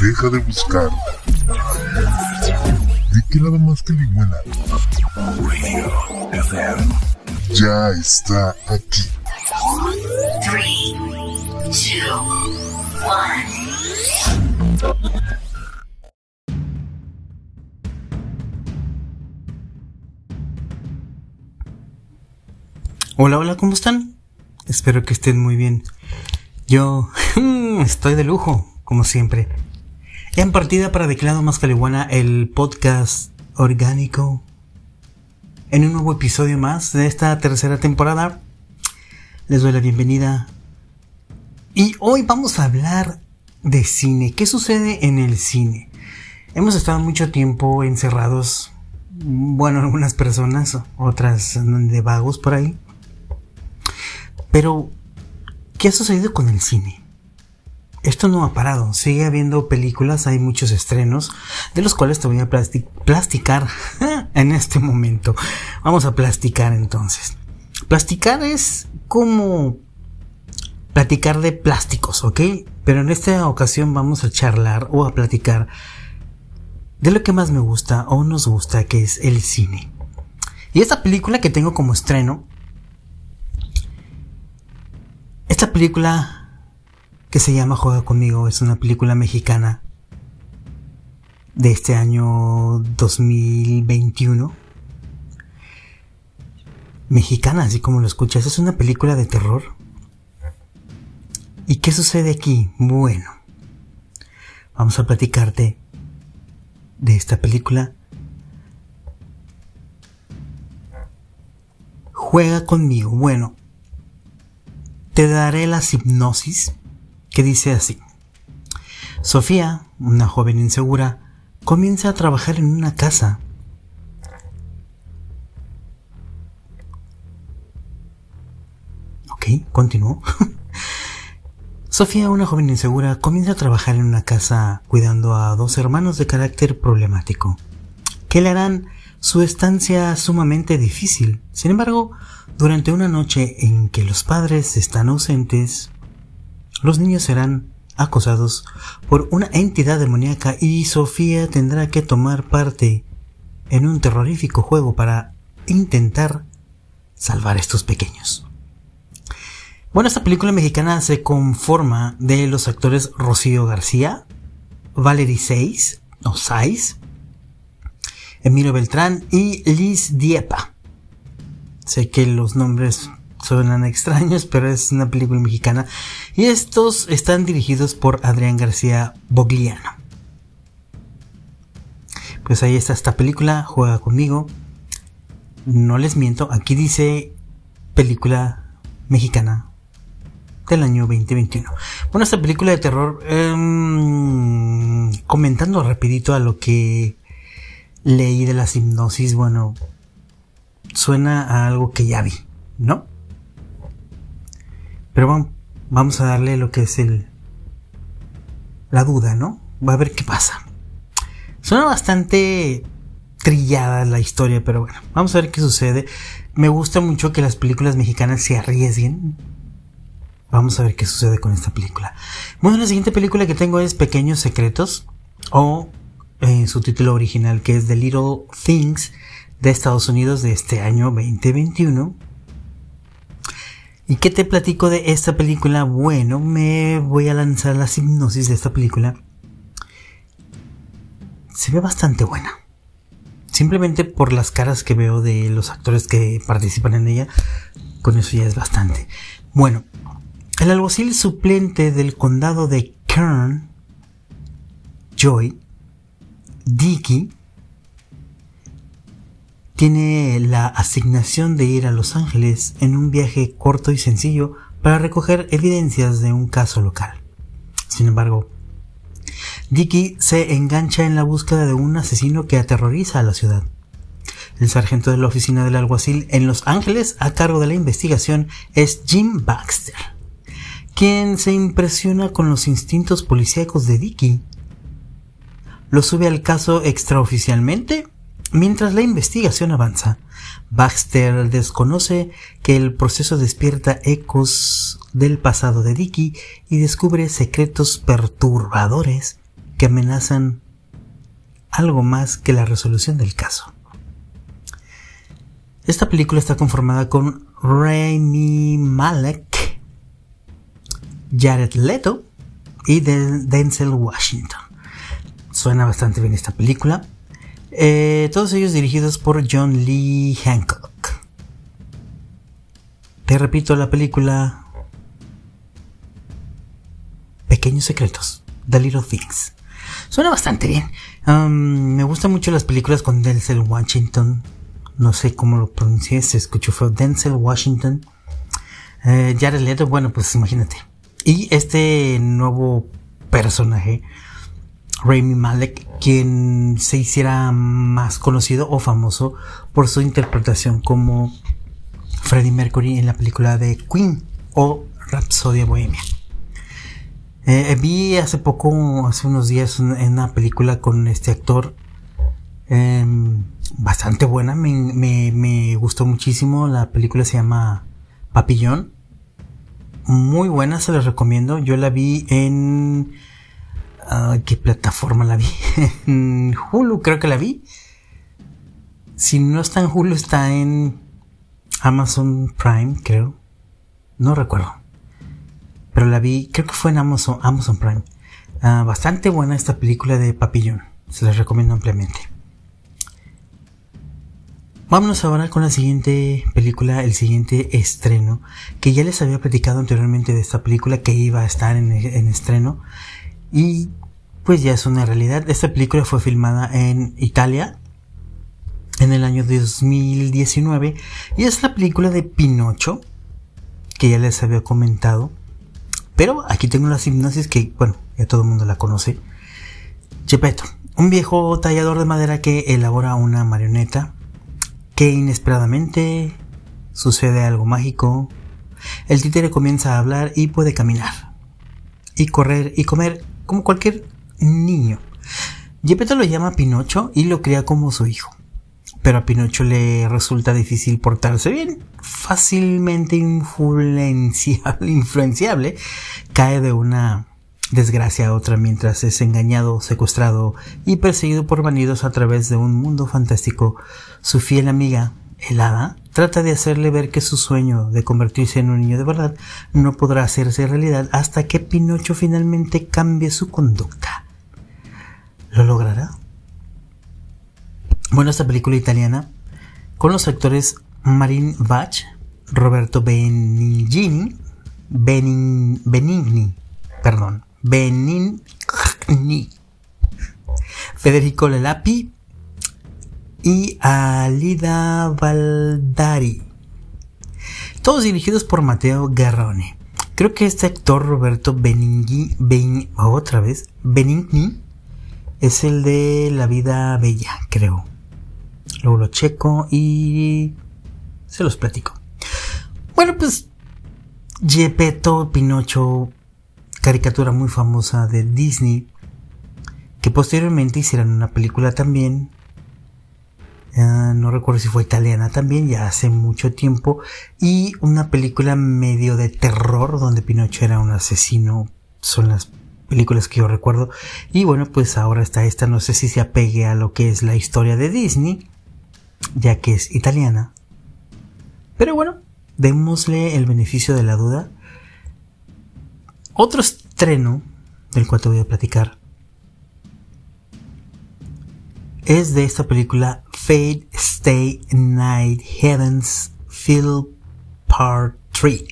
Deja de buscar. Di que nada más que Ligüena. Radio FM. Ya está aquí. 3, 2, 1. Hola, hola, ¿cómo están? Espero que estén muy bien. Yo estoy de lujo, como siempre. En partida para Declado Más Calibuana, el podcast orgánico. En un nuevo episodio más de esta tercera temporada. Les doy la bienvenida. Y hoy vamos a hablar de cine. ¿Qué sucede en el cine? Hemos estado mucho tiempo encerrados. Bueno, algunas personas, otras de vagos por ahí pero, ¿qué ha sucedido con el cine? Esto no ha parado, sigue habiendo películas, hay muchos estrenos, de los cuales te voy a plasticar en este momento. Vamos a plasticar entonces. Plasticar es como platicar de plásticos, ¿ok? Pero en esta ocasión vamos a charlar o a platicar de lo que más me gusta o nos gusta, que es el cine. Y esta película que tengo como estreno esta película que se llama Juega conmigo es una película mexicana de este año 2021. Mexicana, así como lo escuchas, es una película de terror. ¿Y qué sucede aquí? Bueno, vamos a platicarte de esta película. Juega conmigo. Bueno, te daré la hipnosis que dice así. Sofía, una joven insegura, comienza a trabajar en una casa. Ok, continúo. Sofía, una joven insegura, comienza a trabajar en una casa cuidando a dos hermanos de carácter problemático, que le harán su estancia sumamente difícil. Sin embargo, durante una noche en que los padres están ausentes, los niños serán acosados por una entidad demoníaca y Sofía tendrá que tomar parte en un terrorífico juego para intentar salvar a estos pequeños. Bueno, esta película mexicana se conforma de los actores Rocío García, Valerie Seis, o Saiz, Emilio Beltrán y Liz Diepa. Sé que los nombres suenan extraños, pero es una película mexicana. Y estos están dirigidos por Adrián García Bogliano. Pues ahí está esta película, juega conmigo. No les miento, aquí dice película mexicana del año 2021. Bueno, esta película de terror, em, comentando rapidito a lo que leí de la hipnosis, bueno, suena a algo que ya vi, ¿no? Pero vamos, a darle lo que es el la duda, ¿no? Va a ver qué pasa. Suena bastante trillada la historia, pero bueno, vamos a ver qué sucede. Me gusta mucho que las películas mexicanas se arriesguen. Vamos a ver qué sucede con esta película. Bueno, la siguiente película que tengo es Pequeños Secretos o en su título original que es The Little Things de Estados Unidos de este año 2021. ¿Y qué te platico de esta película? Bueno, me voy a lanzar la hipnosis de esta película. Se ve bastante buena. Simplemente por las caras que veo de los actores que participan en ella, con eso ya es bastante. Bueno, el alguacil suplente del condado de Kern, Joy, Dicky, tiene la asignación de ir a Los Ángeles en un viaje corto y sencillo para recoger evidencias de un caso local. Sin embargo, Dicky se engancha en la búsqueda de un asesino que aterroriza a la ciudad. El sargento de la oficina del alguacil en Los Ángeles a cargo de la investigación es Jim Baxter, quien se impresiona con los instintos policíacos de Dicky. Lo sube al caso extraoficialmente Mientras la investigación avanza, Baxter desconoce que el proceso despierta ecos del pasado de Dicky y descubre secretos perturbadores que amenazan algo más que la resolución del caso. Esta película está conformada con Rami Malek, Jared Leto y Denzel Washington. Suena bastante bien esta película. Eh, todos ellos dirigidos por John Lee Hancock. Te repito la película Pequeños Secretos, The Little Things. Suena bastante bien. Um, me gustan mucho las películas con Denzel Washington. No sé cómo lo pronuncié, se escuchó fue Denzel Washington. Eh, Jared Leto, bueno, pues imagínate. Y este nuevo personaje Rami Malek, quien se hiciera más conocido o famoso por su interpretación como Freddie Mercury en la película de Queen o Rhapsody Bohemia. Eh, vi hace poco, hace unos días, una película con este actor em, bastante buena, me, me, gustó muchísimo. La película se llama Papillón. Muy buena, se la recomiendo. Yo la vi en ¿Qué plataforma la vi? Hulu creo que la vi. Si no está en Hulu, está en Amazon Prime, creo. No recuerdo. Pero la vi, creo que fue en Amazon, Amazon Prime. Ah, bastante buena esta película de Papillón. Se la recomiendo ampliamente. Vámonos ahora con la siguiente película, el siguiente estreno, que ya les había platicado anteriormente de esta película que iba a estar en, en estreno. Y pues ya es una realidad. Esta película fue filmada en Italia en el año 2019 y es la película de Pinocho que ya les había comentado. Pero aquí tengo la hipnosis que, bueno, ya todo el mundo la conoce. Gepetto, un viejo tallador de madera que elabora una marioneta que inesperadamente sucede algo mágico. El títere comienza a hablar y puede caminar y correr y comer como cualquier niño. Gepetto lo llama Pinocho y lo cría como su hijo. Pero a Pinocho le resulta difícil portarse bien. Fácilmente influenciable, cae de una desgracia a otra mientras es engañado, secuestrado y perseguido por bandidos a través de un mundo fantástico. Su fiel amiga, el hada, trata de hacerle ver que su sueño de convertirse en un niño de verdad no podrá hacerse realidad hasta que Pinocho finalmente cambie su conducta. ¿Lo logrará? Bueno, esta película italiana, con los actores Marin Bach, Roberto Benigni, Benin, Benigni, perdón, Benigni, Federico Lelapi y Alida Valdari. Todos dirigidos por Matteo Garrone. Creo que este actor Roberto Benigni, ben, otra vez, Benigni, es el de La vida bella, creo. Luego lo checo y se los platico. Bueno, pues Gepetto Pinocho, caricatura muy famosa de Disney, que posteriormente hicieron una película también. No recuerdo si fue italiana también, ya hace mucho tiempo. Y una película medio de terror donde Pinocho era un asesino. Son las películas que yo recuerdo. Y bueno, pues ahora está esta, no sé si se apegue a lo que es la historia de Disney, ya que es italiana. Pero bueno, démosle el beneficio de la duda. Otro estreno del cual te voy a platicar es de esta película Fate Stay Night Heavens Field Part 3.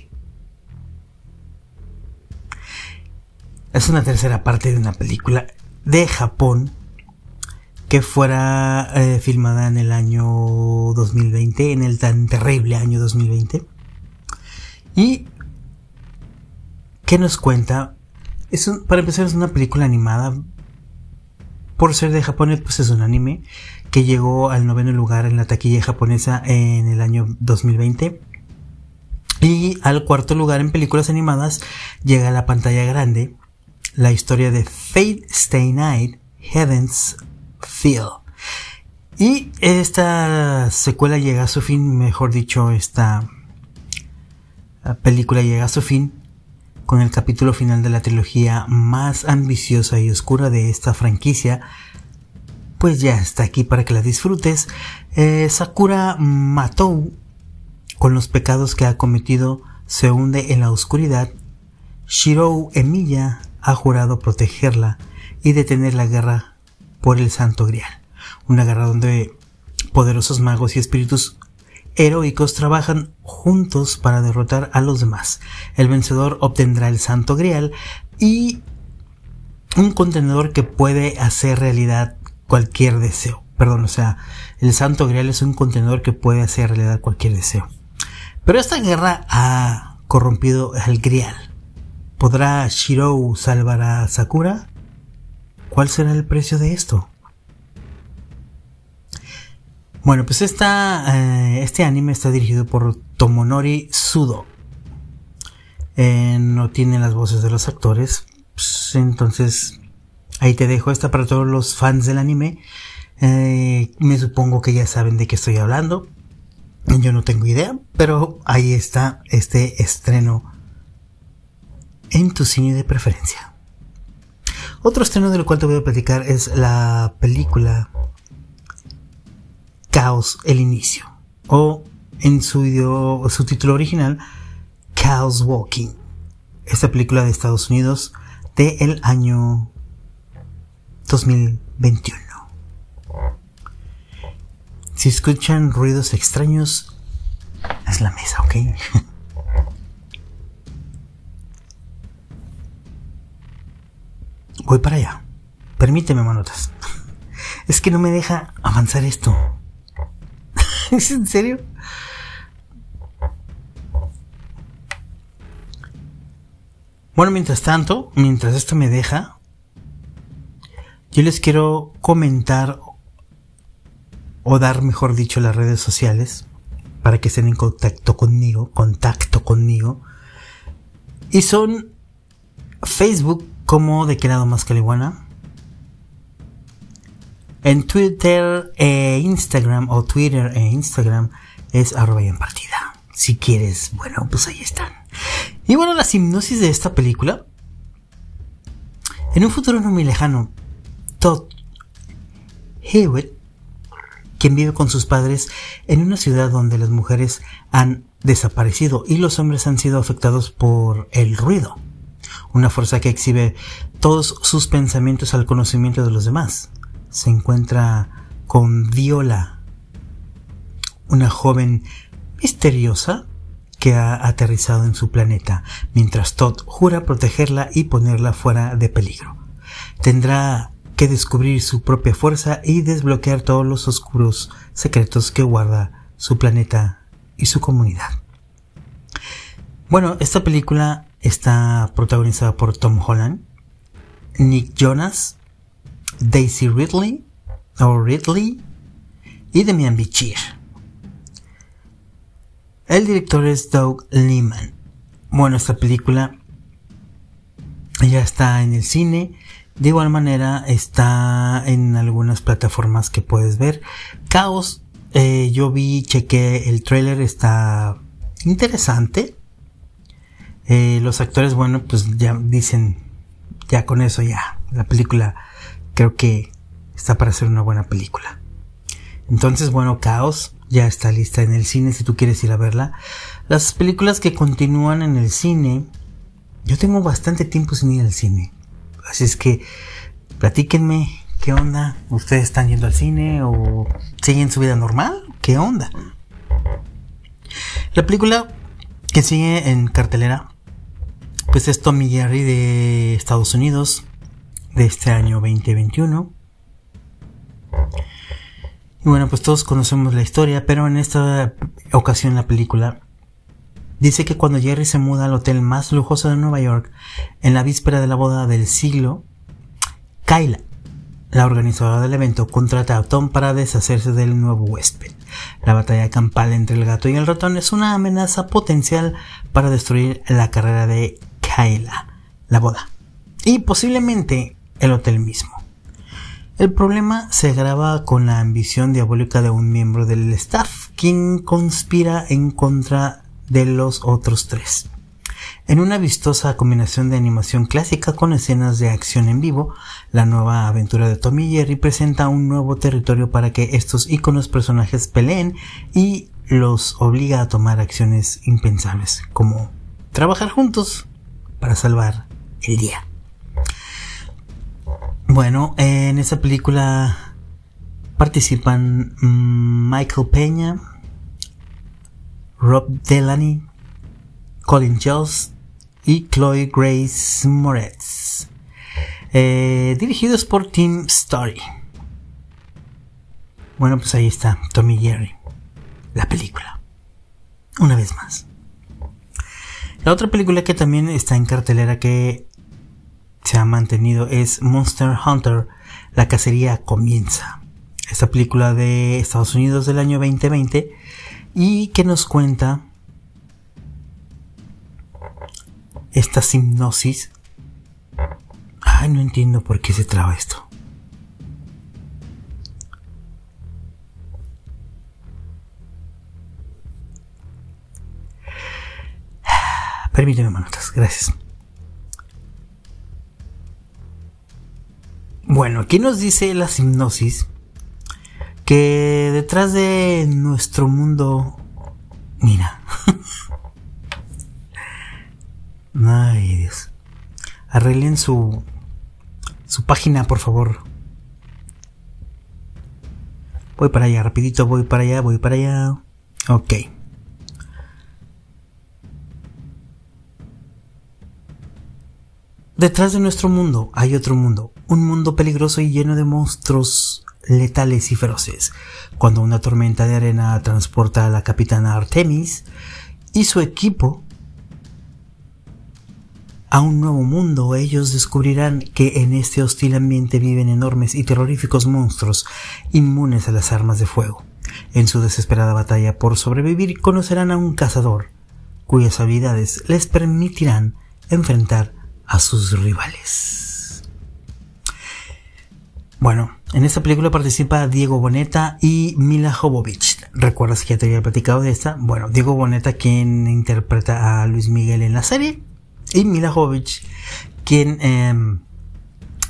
es una tercera parte de una película de Japón que fuera eh, filmada en el año 2020, en el tan terrible año 2020. Y ¿qué nos cuenta? Es para empezar es una película animada. Por ser de Japón, pues es un anime que llegó al noveno lugar en la taquilla japonesa en el año 2020. Y al cuarto lugar en películas animadas llega a la pantalla grande la historia de Fate Stay Night, Heaven's Feel. Y esta secuela llega a su fin, mejor dicho, esta película llega a su fin con el capítulo final de la trilogía más ambiciosa y oscura de esta franquicia, pues ya está aquí para que la disfrutes. Eh, Sakura Matou, con los pecados que ha cometido, se hunde en la oscuridad. Shirou Emiya ha jurado protegerla y detener la guerra por el Santo Grial. Una guerra donde poderosos magos y espíritus heroicos trabajan juntos para derrotar a los demás. El vencedor obtendrá el Santo Grial y un contenedor que puede hacer realidad cualquier deseo. Perdón, o sea, el Santo Grial es un contenedor que puede hacer realidad cualquier deseo. Pero esta guerra ha corrompido al Grial. ¿Podrá Shirou salvar a Sakura? ¿Cuál será el precio de esto? Bueno, pues esta, eh, este anime está dirigido por Tomonori Sudo. Eh, no tiene las voces de los actores. Pues, entonces, ahí te dejo esta para todos los fans del anime. Eh, me supongo que ya saben de qué estoy hablando. Yo no tengo idea, pero ahí está este estreno en tu cine de preferencia. Otro estreno del cual te voy a platicar es la película Chaos el inicio o en su, título original Chaos Walking. Esta película de Estados Unidos del el año 2021. Si escuchan ruidos extraños, es la mesa, ¿ok? Voy para allá. Permíteme, manotas. Es que no me deja avanzar esto. ¿Es en serio? Bueno, mientras tanto, mientras esto me deja, yo les quiero comentar o dar, mejor dicho, las redes sociales para que estén en contacto conmigo, contacto conmigo. Y son Facebook como de qué lado más caliguana. En Twitter e Instagram, o Twitter e Instagram, es arroba en partida. Si quieres, bueno, pues ahí están. Y bueno, la hipnosis de esta película. En un futuro no muy lejano, Todd Hewitt, quien vive con sus padres en una ciudad donde las mujeres han desaparecido y los hombres han sido afectados por el ruido, una fuerza que exhibe todos sus pensamientos al conocimiento de los demás se encuentra con Viola, una joven misteriosa que ha aterrizado en su planeta, mientras Todd jura protegerla y ponerla fuera de peligro. Tendrá que descubrir su propia fuerza y desbloquear todos los oscuros secretos que guarda su planeta y su comunidad. Bueno, esta película está protagonizada por Tom Holland, Nick Jonas, Daisy Ridley o Ridley y Demian Bichir. El director es Doug Liman. Bueno, esta película ya está en el cine. De igual manera está en algunas plataformas que puedes ver. Caos, eh, yo vi, chequé el trailer, está interesante. Eh, los actores, bueno, pues ya dicen, ya con eso ya, la película creo que está para ser una buena película. Entonces, bueno, Caos ya está lista en el cine si tú quieres ir a verla. Las películas que continúan en el cine, yo tengo bastante tiempo sin ir al cine. Así es que platíquenme qué onda. ¿Ustedes están yendo al cine o siguen su vida normal? ¿Qué onda? La película que sigue en cartelera, pues es Tommy Jerry de Estados Unidos, de este año 2021. Y bueno, pues todos conocemos la historia, pero en esta ocasión la película dice que cuando Jerry se muda al hotel más lujoso de Nueva York, en la víspera de la boda del siglo, Kyla, la organizadora del evento, contrata a Tom para deshacerse del nuevo huésped. La batalla campal entre el gato y el ratón es una amenaza potencial para destruir la carrera de Kyla, la boda. Y posiblemente el hotel mismo. El problema se agrava con la ambición diabólica de un miembro del staff, quien conspira en contra de los otros tres. En una vistosa combinación de animación clásica con escenas de acción en vivo, la nueva aventura de Tommy Jerry presenta un nuevo territorio para que estos íconos personajes peleen y los obliga a tomar acciones impensables, como trabajar juntos para salvar el día. Bueno, en esta película participan mm, Michael Peña, Rob Delaney, Colin Jost y Chloe Grace Moretz. Eh, dirigidos por Tim Story. Bueno, pues ahí está, Tommy Jerry, la película. Una vez más. La otra película que también está en cartelera que se ha mantenido es Monster Hunter, la cacería comienza. Esta película de Estados Unidos del año 2020 y que nos cuenta esta hipnosis. Ay, no entiendo por qué se traba esto. Permíteme, manotas, gracias. Bueno, aquí nos dice la hipnosis que detrás de nuestro mundo, mira, Ay, Dios. Arreglen su su página, por favor. Voy para allá, rapidito, voy para allá, voy para allá. Ok. Detrás de nuestro mundo hay otro mundo, un mundo peligroso y lleno de monstruos letales y feroces. Cuando una tormenta de arena transporta a la capitana Artemis y su equipo a un nuevo mundo, ellos descubrirán que en este hostil ambiente viven enormes y terroríficos monstruos inmunes a las armas de fuego. En su desesperada batalla por sobrevivir conocerán a un cazador, cuyas habilidades les permitirán enfrentar a sus rivales. Bueno, en esta película participa Diego Boneta y Mila Jovovich. ¿Recuerdas que ya te había platicado de esta? Bueno, Diego Boneta, quien interpreta a Luis Miguel en la serie, y Mila Jovovich, quien em,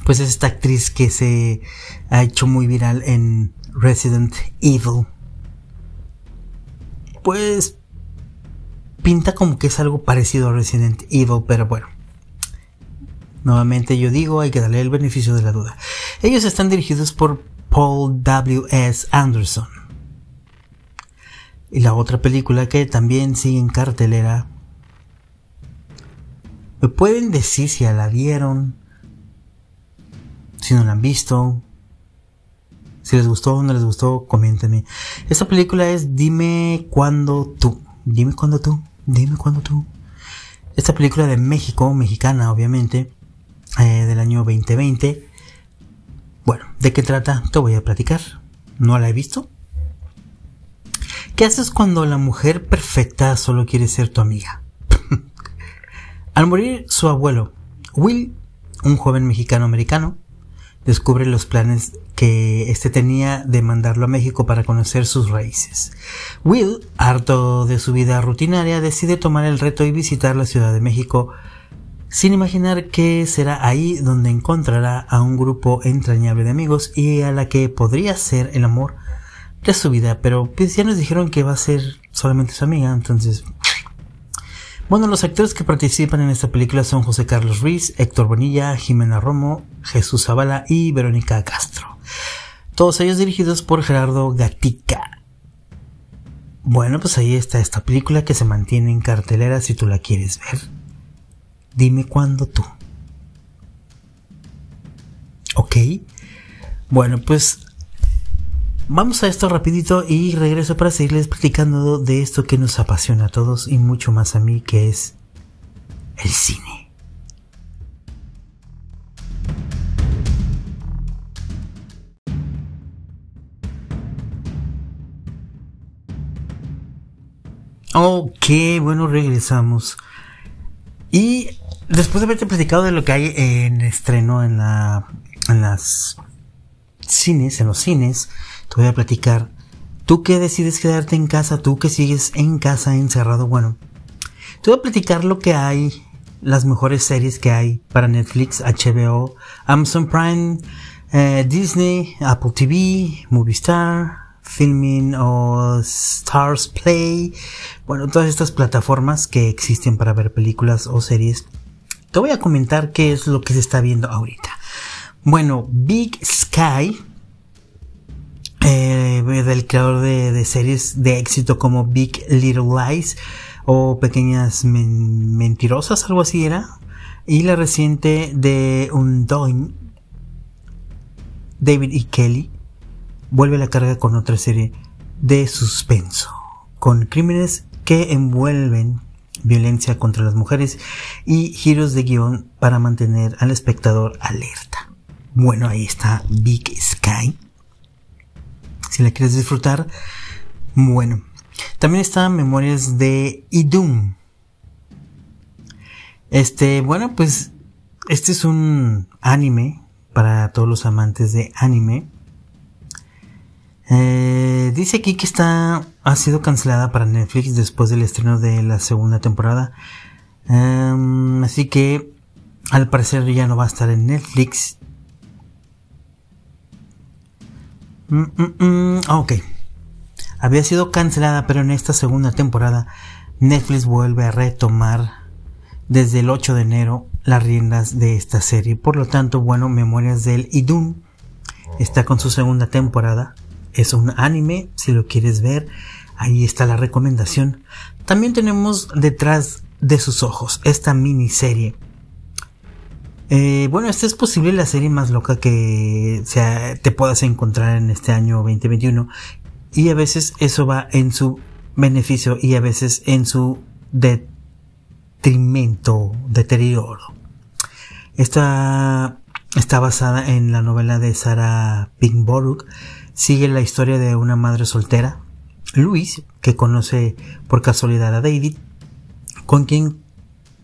pues es esta actriz que se ha hecho muy viral en Resident Evil. Pues pinta como que es algo parecido a Resident Evil, pero bueno. Nuevamente yo digo, hay que darle el beneficio de la duda. Ellos están dirigidos por Paul W. S. Anderson. Y la otra película que también sigue en cartelera ¿Me pueden decir si la vieron? Si no la han visto. Si les gustó o no les gustó, coméntenme. Esta película es Dime cuándo tú. Dime cuándo tú. Dime cuándo tú. Esta película de México, mexicana obviamente, eh, del año 2020. Bueno, ¿de qué trata? Te voy a platicar. ¿No la he visto? ¿Qué haces cuando la mujer perfecta solo quiere ser tu amiga? Al morir su abuelo, Will, un joven mexicano-americano, descubre los planes que éste tenía de mandarlo a México para conocer sus raíces. Will, harto de su vida rutinaria, decide tomar el reto y visitar la Ciudad de México sin imaginar que será ahí donde encontrará a un grupo entrañable de amigos y a la que podría ser el amor de su vida, pero pues ya nos dijeron que va a ser solamente su amiga, entonces bueno, los actores que participan en esta película son José Carlos Ruiz, Héctor Bonilla, Jimena Romo, Jesús Zavala y Verónica Castro. Todos ellos dirigidos por Gerardo Gatica. Bueno, pues ahí está esta película que se mantiene en cartelera si tú la quieres ver. Dime cuándo tú. ¿Ok? Bueno, pues Vamos a esto rapidito y regreso para seguirles platicando de esto que nos apasiona a todos y mucho más a mí, que es el cine. Ok, bueno, regresamos. Y después de haberte platicado de lo que hay en estreno en la en las cines, en los cines, te voy a platicar. Tú que decides quedarte en casa, tú que sigues en casa encerrado, bueno, Te voy a platicar lo que hay, las mejores series que hay para Netflix, HBO, Amazon Prime, eh, Disney, Apple TV, Movistar, Filming o Stars Play. Bueno, todas estas plataformas que existen para ver películas o series. Te voy a comentar qué es lo que se está viendo ahorita. Bueno, Big Sky, eh, del creador de, series de éxito como Big Little Lies o Pequeñas Mentirosas, algo así era. Y la reciente de Undoing, David y e. Kelly, vuelve a la carga con otra serie de suspenso, con crímenes que envuelven violencia contra las mujeres y giros de guion para mantener al espectador alerta. Bueno, ahí está Big Sky. Si la quieres disfrutar, bueno. También están Memorias de Idum. Este, bueno, pues este es un anime para todos los amantes de anime. Eh, dice aquí que está ha sido cancelada para Netflix después del estreno de la segunda temporada. Em, así que al parecer ya no va a estar en Netflix. Mm, mm, mm, ok. Había sido cancelada, pero en esta segunda temporada Netflix vuelve a retomar desde el 8 de enero las riendas de esta serie. Por lo tanto, bueno, Memorias del Idun está con su segunda temporada es un anime, si lo quieres ver, ahí está la recomendación. También tenemos detrás de sus ojos esta miniserie. Eh, bueno, esta es posible la serie más loca que sea, te puedas encontrar en este año 2021. Y a veces eso va en su beneficio y a veces en su detrimento, deterioro. Esta está basada en la novela de Sarah Pinkborough sigue la historia de una madre soltera, Luis, que conoce por casualidad a David, con quien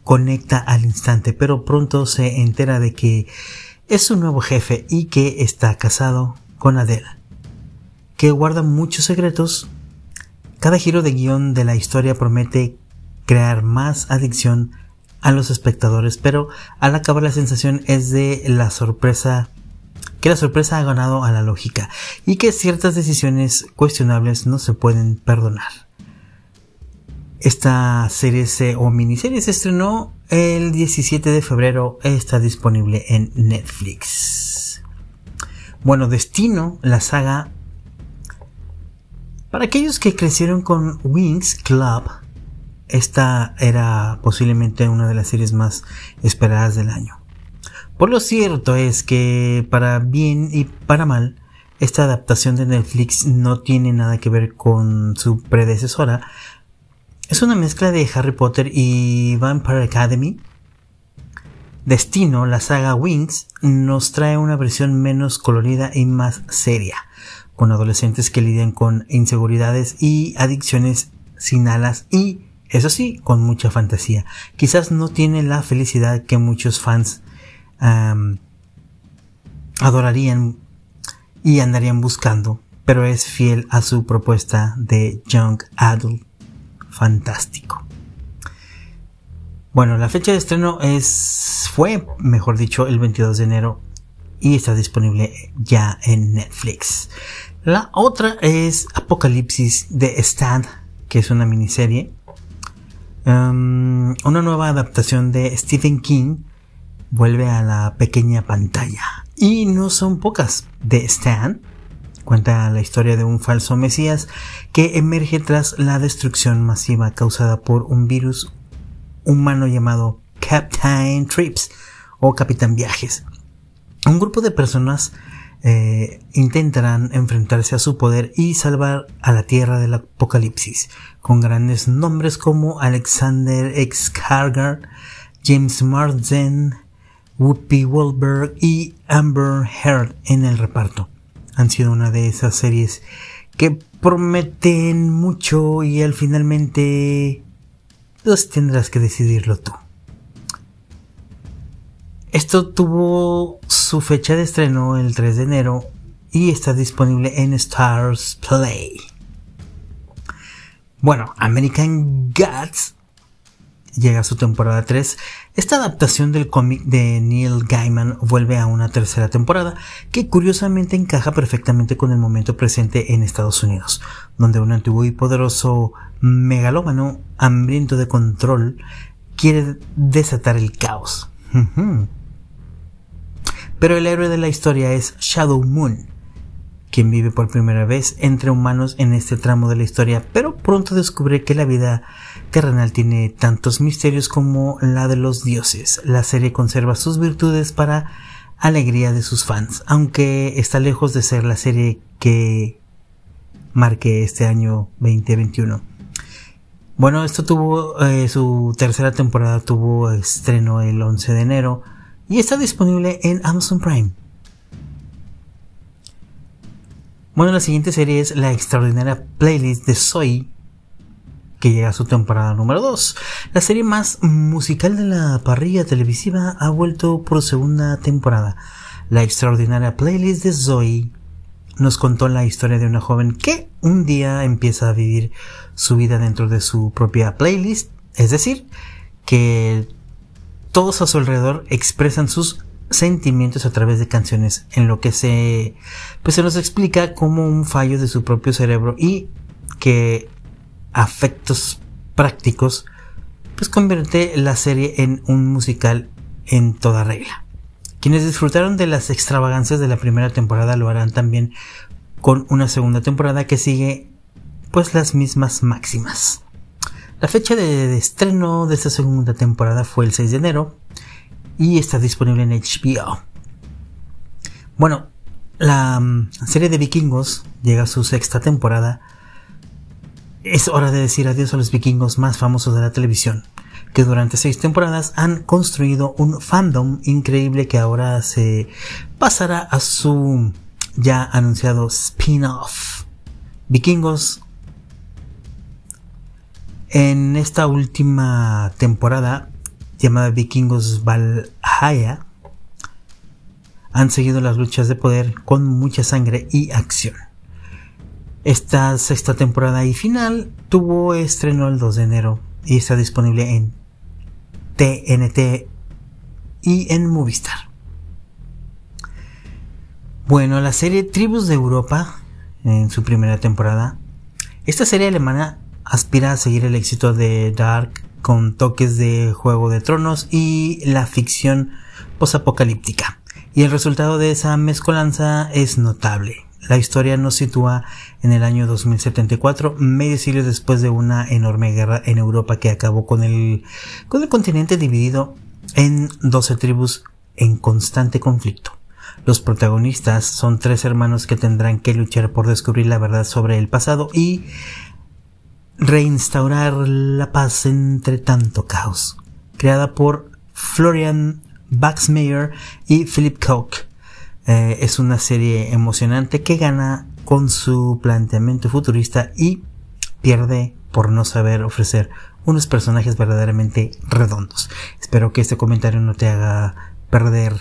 conecta al instante, pero pronto se entera de que es su nuevo jefe y que está casado con Adele, que guarda muchos secretos. Cada giro de guion de la historia promete crear más adicción a los espectadores, pero al acabar la sensación es de la sorpresa que la sorpresa ha ganado a la lógica y que ciertas decisiones cuestionables no se pueden perdonar. Esta serie o miniserie se estrenó el 17 de febrero, está disponible en Netflix. Bueno, Destino, la saga. Para aquellos que crecieron con Wings Club, esta era posiblemente una de las series más esperadas del año. Por lo cierto es que para bien y para mal, esta adaptación de Netflix no tiene nada que ver con su predecesora. Es una mezcla de Harry Potter y Vampire Academy. Destino, la saga Wings, nos trae una versión menos colorida y más seria, con adolescentes que lidian con inseguridades y adicciones sin alas y, eso sí, con mucha fantasía. Quizás no tiene la felicidad que muchos fans adorarían y andarían buscando, pero es fiel a su propuesta de Young Adult fantástico. Bueno, la fecha de estreno es fue, mejor dicho, el 22 de enero y está disponible ya en Netflix. La otra es Apocalipsis de Stan, que es una miniserie. una nueva adaptación de Stephen King vuelve a la pequeña pantalla. Y no son pocas. De Stan cuenta la historia de un falso Mesías que emerge tras la destrucción masiva causada por un virus humano llamado Captain Trips o Capitán Viajes. Un grupo de personas eh, intentarán enfrentarse a su poder y salvar a la Tierra del Apocalipsis, con grandes nombres como Alexander X. Kargar, James Marsden, Whoopi Goldberg y Amber Heard en el reparto. Han sido una de esas series que prometen mucho y al finalmente pues tendrás que decidirlo tú. Esto tuvo su fecha de estreno el 3 de enero y está disponible en Stars Play. Bueno, American Gods llega a su temporada 3. Esta adaptación del cómic de Neil Gaiman vuelve a una tercera temporada que curiosamente encaja perfectamente con el momento presente en Estados Unidos, donde un antiguo y poderoso megalómano hambriento de control quiere desatar el caos. Pero el héroe de la historia es Shadow Moon, quien vive por primera vez entre humanos en este tramo de la historia, pero pronto descubre que la vida terrenal tiene tantos misterios como la de los dioses. La serie conserva sus virtudes para alegría de sus fans, aunque está lejos de ser la serie que marque este año 2021. Bueno, esto tuvo eh, su tercera temporada, tuvo estreno el 11 de enero y está disponible en Amazon Prime. Bueno, la siguiente serie es la extraordinaria playlist de Soy, que llega a su temporada número 2. La serie más musical de la parrilla televisiva ha vuelto por segunda temporada. La extraordinaria playlist de Zoe nos contó la historia de una joven que un día empieza a vivir su vida dentro de su propia playlist, es decir, que todos a su alrededor expresan sus sentimientos a través de canciones, en lo que se, pues se nos explica como un fallo de su propio cerebro y que afectos prácticos, pues convierte la serie en un musical en toda regla. Quienes disfrutaron de las extravagancias de la primera temporada lo harán también con una segunda temporada que sigue pues las mismas máximas. La fecha de estreno de esta segunda temporada fue el 6 de enero y está disponible en HBO. Bueno, la mm, serie de vikingos llega a su sexta temporada. Es hora de decir adiós a los vikingos más famosos de la televisión, que durante seis temporadas han construido un fandom increíble que ahora se pasará a su ya anunciado spin-off. Vikingos en esta última temporada llamada Vikingos Valhalla, han seguido las luchas de poder con mucha sangre y acción. Esta sexta temporada y final tuvo estreno el 2 de enero y está disponible en TNT y en Movistar. Bueno, la serie Tribus de Europa, en su primera temporada, esta serie alemana aspira a seguir el éxito de Dark con toques de Juego de Tronos y la ficción posapocalíptica. Y el resultado de esa mezcolanza es notable. La historia nos sitúa en el año 2074, medio siglo después de una enorme guerra en Europa que acabó con el, con el continente dividido en 12 tribus en constante conflicto. Los protagonistas son tres hermanos que tendrán que luchar por descubrir la verdad sobre el pasado y reinstaurar la paz entre tanto caos, creada por Florian Baxmeyer y Philip Koch. Eh, es una serie emocionante que gana con su planteamiento futurista y pierde por no saber ofrecer unos personajes verdaderamente redondos. Espero que este comentario no te haga perder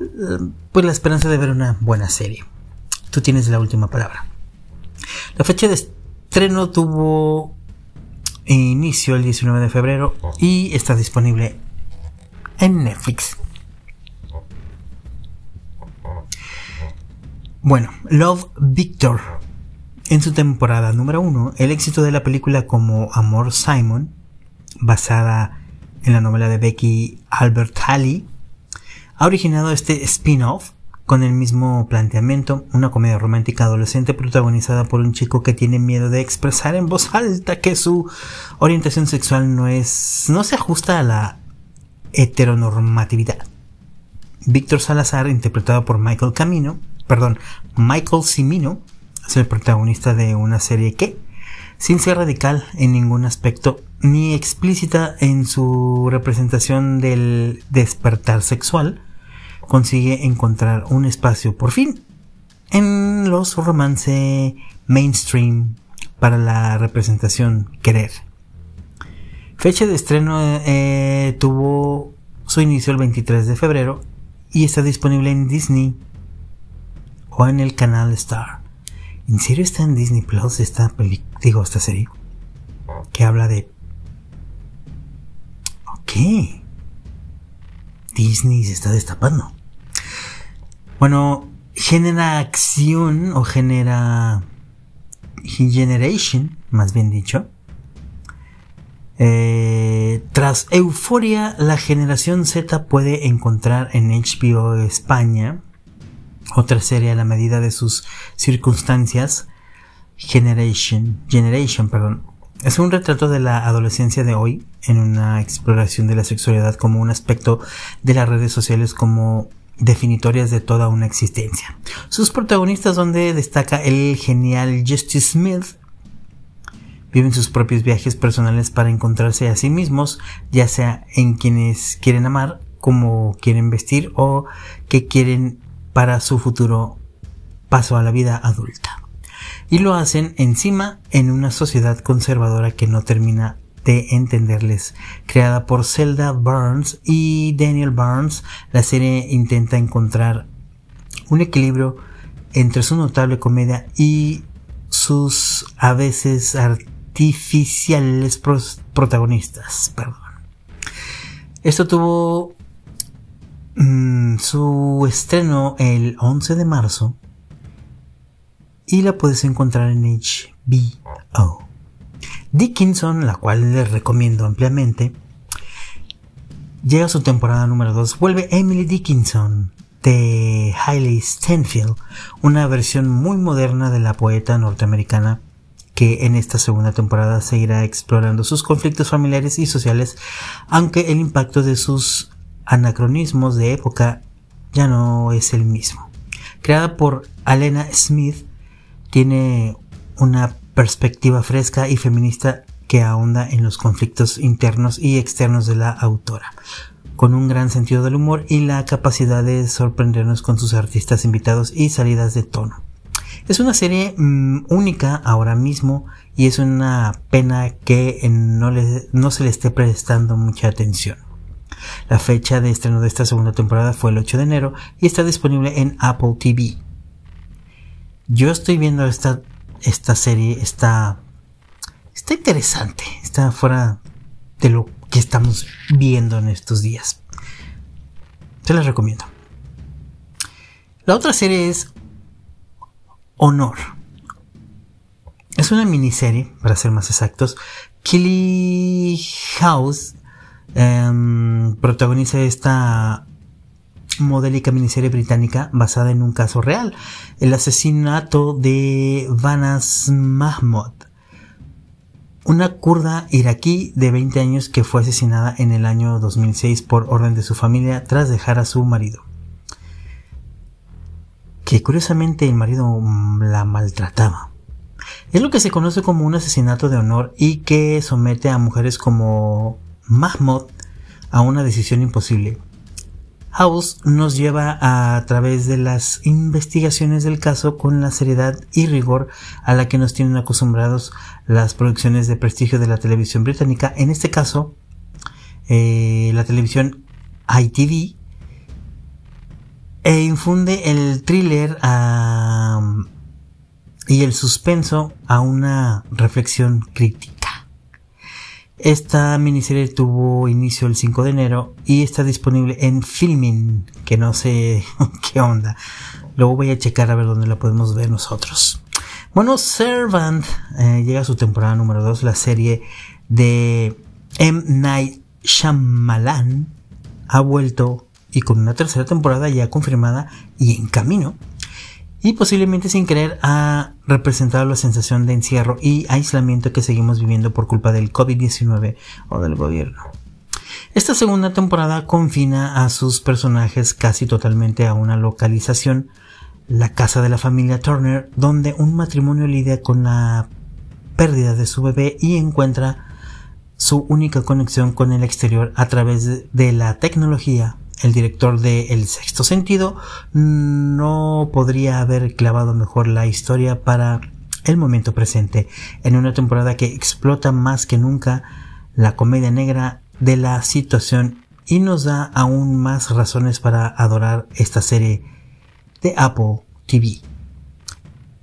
eh, pues la esperanza de ver una buena serie. Tú tienes la última palabra. La fecha de estreno tuvo inicio el 19 de febrero y está disponible en Netflix. Bueno, Love Victor. En su temporada número 1, el éxito de la película como Amor Simon, basada en la novela de Becky Albert Halley, ha originado este spin-off con el mismo planteamiento, una comedia romántica adolescente protagonizada por un chico que tiene miedo de expresar en voz alta que su orientación sexual no es no se ajusta a la heteronormatividad. Víctor Salazar, interpretado por Michael Camino, perdón, Michael Cimino, es el protagonista de una serie que, sin ser radical en ningún aspecto, ni explícita en su representación del despertar sexual, consigue encontrar un espacio por fin en los romance mainstream para la representación querer. Fecha de estreno eh, tuvo su inicio el 23 de febrero y está disponible en Disney o en el canal Star. ¿En serio está en Disney Plus esta digo esta serie que habla de qué? Disney se está destapando. Bueno, genera acción o genera generation, más bien dicho. Eh, tras Euforia, la generación Z puede encontrar en HBO España otra serie a la medida de sus circunstancias. Generation, Generation, perdón. Es un retrato de la adolescencia de hoy en una exploración de la sexualidad como un aspecto de las redes sociales como definitorias de toda una existencia. Sus protagonistas donde destaca el genial Justice Smith viven sus propios viajes personales para encontrarse a sí mismos, ya sea en quienes quieren amar, como quieren vestir o que quieren para su futuro paso a la vida adulta. Y lo hacen encima en una sociedad conservadora que no termina de entenderles. Creada por Zelda Burns y Daniel Burns, la serie intenta encontrar un equilibrio entre su notable comedia y sus a veces artificiales protagonistas. Perdón. Esto tuvo mm, su estreno el 11 de marzo y la puedes encontrar en HBO. Dickinson, la cual les recomiendo ampliamente, llega a su temporada número 2. Vuelve Emily Dickinson de Hailey Stenfield, una versión muy moderna de la poeta norteamericana que en esta segunda temporada seguirá explorando sus conflictos familiares y sociales, aunque el impacto de sus anacronismos de época ya no es el mismo. Creada por Alena Smith, tiene una perspectiva fresca y feminista que ahonda en los conflictos internos y externos de la autora, con un gran sentido del humor y la capacidad de sorprendernos con sus artistas invitados y salidas de tono. Es una serie mm, única ahora mismo y es una pena que no, no se le esté prestando mucha atención. La fecha de estreno de esta segunda temporada fue el 8 de enero y está disponible en Apple TV. Yo estoy viendo esta esta serie está, está interesante, está fuera de lo que estamos viendo en estos días. Se las recomiendo. La otra serie es Honor. Es una miniserie, para ser más exactos. Killy House em, protagoniza esta modélica miniserie británica basada en un caso real, el asesinato de Vanas Mahmoud, una kurda iraquí de 20 años que fue asesinada en el año 2006 por orden de su familia tras dejar a su marido. Que curiosamente el marido la maltrataba. Es lo que se conoce como un asesinato de honor y que somete a mujeres como Mahmoud a una decisión imposible House nos lleva a, través de las investigaciones del caso con la seriedad y rigor a la que nos tienen acostumbrados las producciones de prestigio de la televisión británica, en este caso eh, la televisión ITV, e infunde el thriller y el suspenso a una reflexión crítica. Esta miniserie tuvo inicio el 5 de enero y está disponible en Filming, que no sé qué onda. Luego voy a checar a ver dónde la podemos ver nosotros. Bueno, Servant eh, llega a su temporada número 2, la serie de M. Night Shyamalan ha vuelto y con una tercera temporada ya confirmada y en camino y posiblemente sin querer ha representado la sensación de encierro y aislamiento que seguimos viviendo por culpa del COVID-19 o del gobierno. Esta segunda temporada confina a sus personajes casi totalmente a una localización, la casa de la familia Turner, donde un matrimonio lidia con la pérdida de su bebé y encuentra su única conexión con el exterior a través de la tecnología el director de El Sexto Sentido no podría haber clavado mejor la historia para el momento presente, en una temporada que explota más que nunca la comedia negra de la situación y nos da aún más razones para adorar esta serie de Apple TV.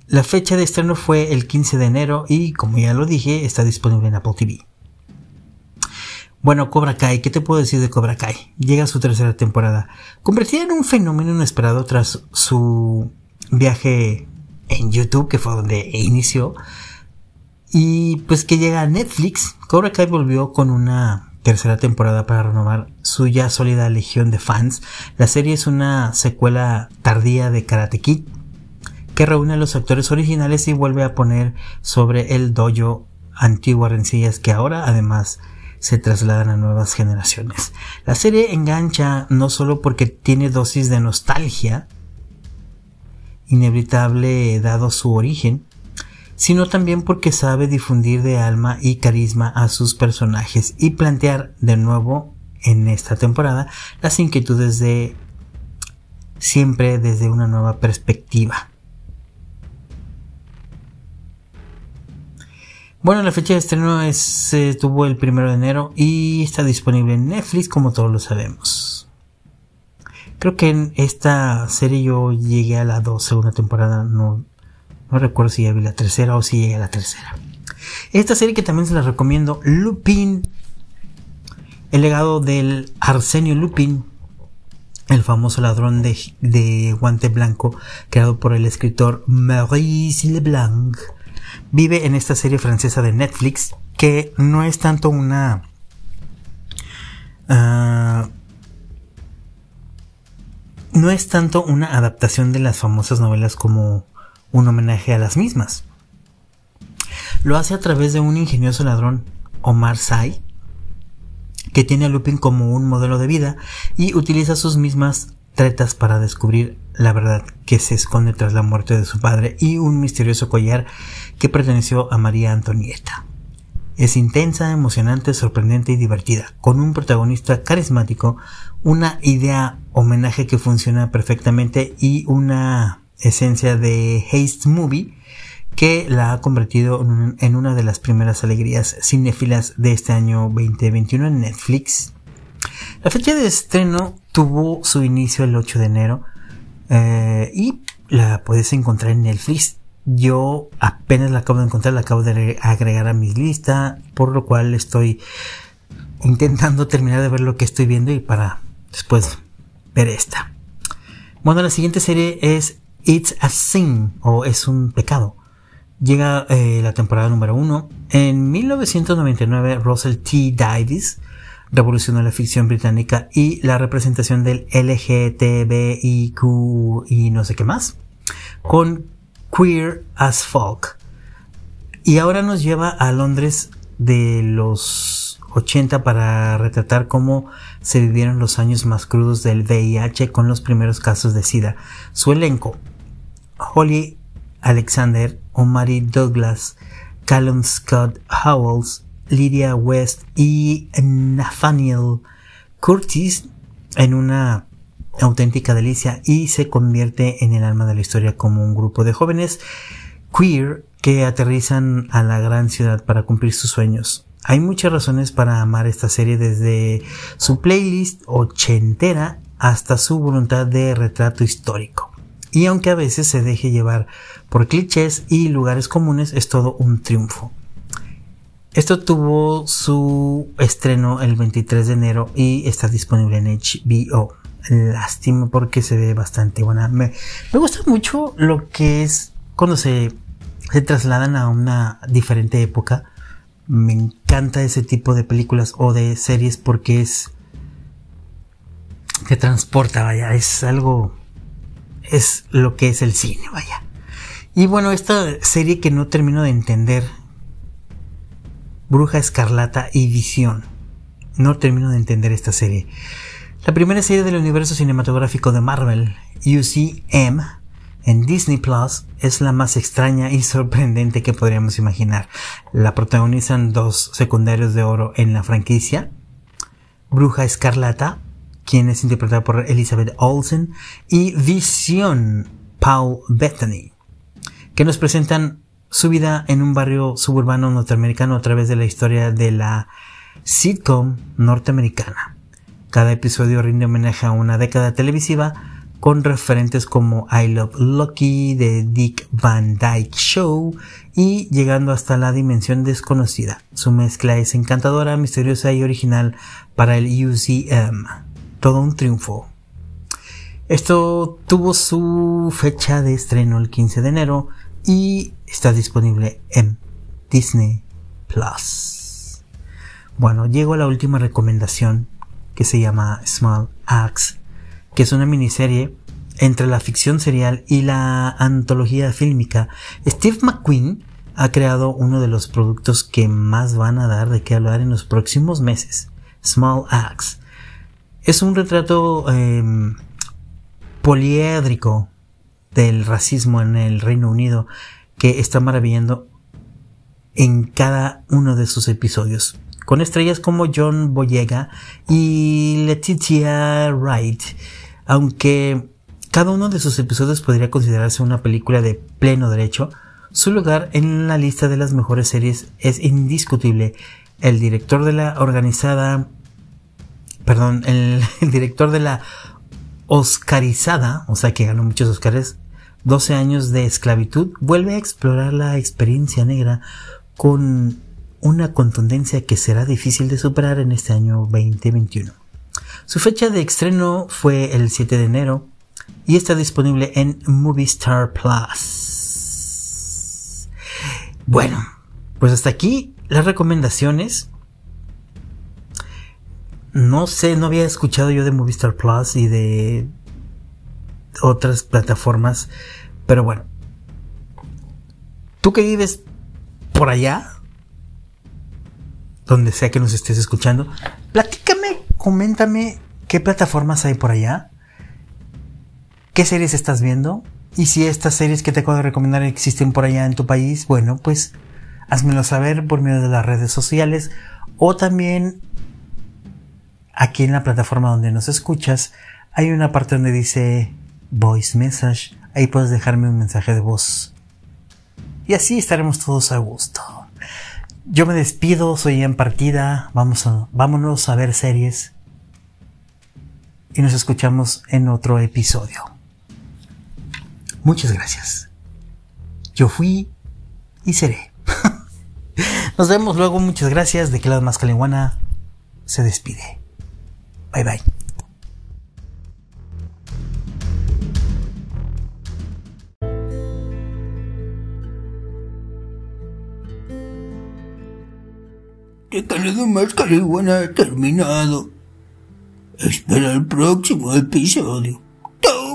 La fecha de estreno fue el 15 de enero y como ya lo dije está disponible en Apple TV. Bueno, Cobra Kai, ¿qué te puedo decir de Cobra Kai? Llega su tercera temporada, convertida en un fenómeno inesperado tras su viaje en YouTube, que fue donde inició, y pues que llega a Netflix. Cobra Kai volvió con una tercera temporada para renovar su ya sólida legión de fans. La serie es una secuela tardía de Karate Kid que reúne a los actores originales y vuelve a poner sobre el dojo antiguas rencillas que ahora además se trasladan a nuevas generaciones. La serie engancha no solo porque tiene dosis de nostalgia, inevitable dado su origen, sino también porque sabe difundir de alma y carisma a sus personajes y plantear de nuevo en esta temporada las inquietudes de siempre desde una nueva perspectiva. Bueno, la fecha de estreno es, tuvo el primero de enero y está disponible en Netflix, como todos lo sabemos. Creo que en esta serie yo llegué a la dos, segunda temporada, no, no recuerdo si ya vi la tercera o si llegué a la tercera. Esta serie que también se la recomiendo, Lupin, el legado del Arsenio Lupin, el famoso ladrón de, de guante blanco, creado por el escritor Maurice Leblanc vive en esta serie francesa de Netflix que no es tanto una... Uh, no es tanto una adaptación de las famosas novelas como un homenaje a las mismas. Lo hace a través de un ingenioso ladrón, Omar Sy, que tiene a Lupin como un modelo de vida y utiliza sus mismas tretas para descubrir la verdad que se esconde tras la muerte de su padre y un misterioso collar que perteneció a María Antonieta. Es intensa, emocionante, sorprendente y divertida, con un protagonista carismático, una idea homenaje que funciona perfectamente y una esencia de Haste Movie que la ha convertido en una de las primeras alegrías cinéfilas de este año 2021 en Netflix. La fecha de estreno tuvo su inicio el 8 de enero eh, y la puedes encontrar en Netflix. Yo apenas la acabo de encontrar, la acabo de agregar a mi lista, por lo cual estoy intentando terminar de ver lo que estoy viendo y para después ver esta. Bueno, la siguiente serie es It's a Sin o Es un pecado. Llega eh, la temporada número 1. En 1999, Russell T. Davies revolucionó la ficción británica y la representación del LGTBIQ y no sé qué más, con Queer as Folk. Y ahora nos lleva a Londres de los 80 para retratar cómo se vivieron los años más crudos del VIH con los primeros casos de SIDA. Su elenco, Holly Alexander, Omari Douglas, Callum Scott Howells, Lydia West y Nathaniel Curtis en una auténtica delicia y se convierte en el alma de la historia como un grupo de jóvenes queer que aterrizan a la gran ciudad para cumplir sus sueños. Hay muchas razones para amar esta serie desde su playlist ochentera hasta su voluntad de retrato histórico. Y aunque a veces se deje llevar por clichés y lugares comunes, es todo un triunfo. Esto tuvo su estreno el 23 de enero y está disponible en HBO. Lástima porque se ve bastante buena. Me, gusta mucho lo que es cuando se, se trasladan a una diferente época. Me encanta ese tipo de películas o de series porque es que transporta, vaya, es algo, es lo que es el cine, vaya. Y bueno, esta serie que no termino de entender Bruja Escarlata y Visión. No termino de entender esta serie. La primera serie del universo cinematográfico de Marvel, UCM, en Disney Plus, es la más extraña y sorprendente que podríamos imaginar. La protagonizan dos secundarios de oro en la franquicia. Bruja Escarlata, quien es interpretada por Elizabeth Olsen, y Visión, Paul Bettany, que nos presentan su vida en un barrio suburbano norteamericano a través de la historia de la sitcom norteamericana. Cada episodio rinde homenaje a una década televisiva con referentes como I Love Lucky, The Dick Van Dyke Show y llegando hasta la dimensión desconocida. Su mezcla es encantadora, misteriosa y original para el UCM. Todo un triunfo. Esto tuvo su fecha de estreno el 15 de enero y está disponible en Disney Plus. Bueno, llego a la última recomendación que se llama Small Axe que es una miniserie entre la ficción serial y la antología fílmica. Steve McQueen ha creado uno de los productos que más van a dar de qué hablar en los próximos meses. Small Axe. Es un retrato em, poliédrico del racismo en el Reino Unido que está maravillando en cada uno de sus episodios. Con estrellas como John Boyega y Letitia Wright aunque cada uno de sus episodios podría considerarse una película de pleno derecho, su lugar en la lista de las mejores series es indiscutible. El director de la organizada, perdón, el, director de la Oscarizada, o sea que ganó muchos Oscars, 12 años de esclavitud, vuelve a explorar la experiencia negra con una contundencia que será difícil de superar en este año 2021. Su fecha de estreno fue el 7 de enero y está disponible en Movistar Plus. Bueno, pues hasta aquí las recomendaciones. No sé, no había escuchado yo de Movistar Plus y de otras plataformas, pero bueno. Tú que vives por allá, donde sea que nos estés escuchando, platícame, coméntame qué plataformas hay por allá, qué series estás viendo y si estas series que te acabo de recomendar existen por allá en tu país, bueno, pues házmelo saber por medio de las redes sociales o también aquí en la plataforma donde nos escuchas hay una parte donde dice voice message, ahí puedes dejarme un mensaje de voz. Y así estaremos todos a gusto. Yo me despido, soy en partida, vamos a, vámonos a ver series y nos escuchamos en otro episodio. Muchas gracias. Yo fui y seré. nos vemos luego, muchas gracias. De que la más se despide. Bye bye. Te calado más carihuana ha terminado. Espera el próximo episodio. ¡Tú!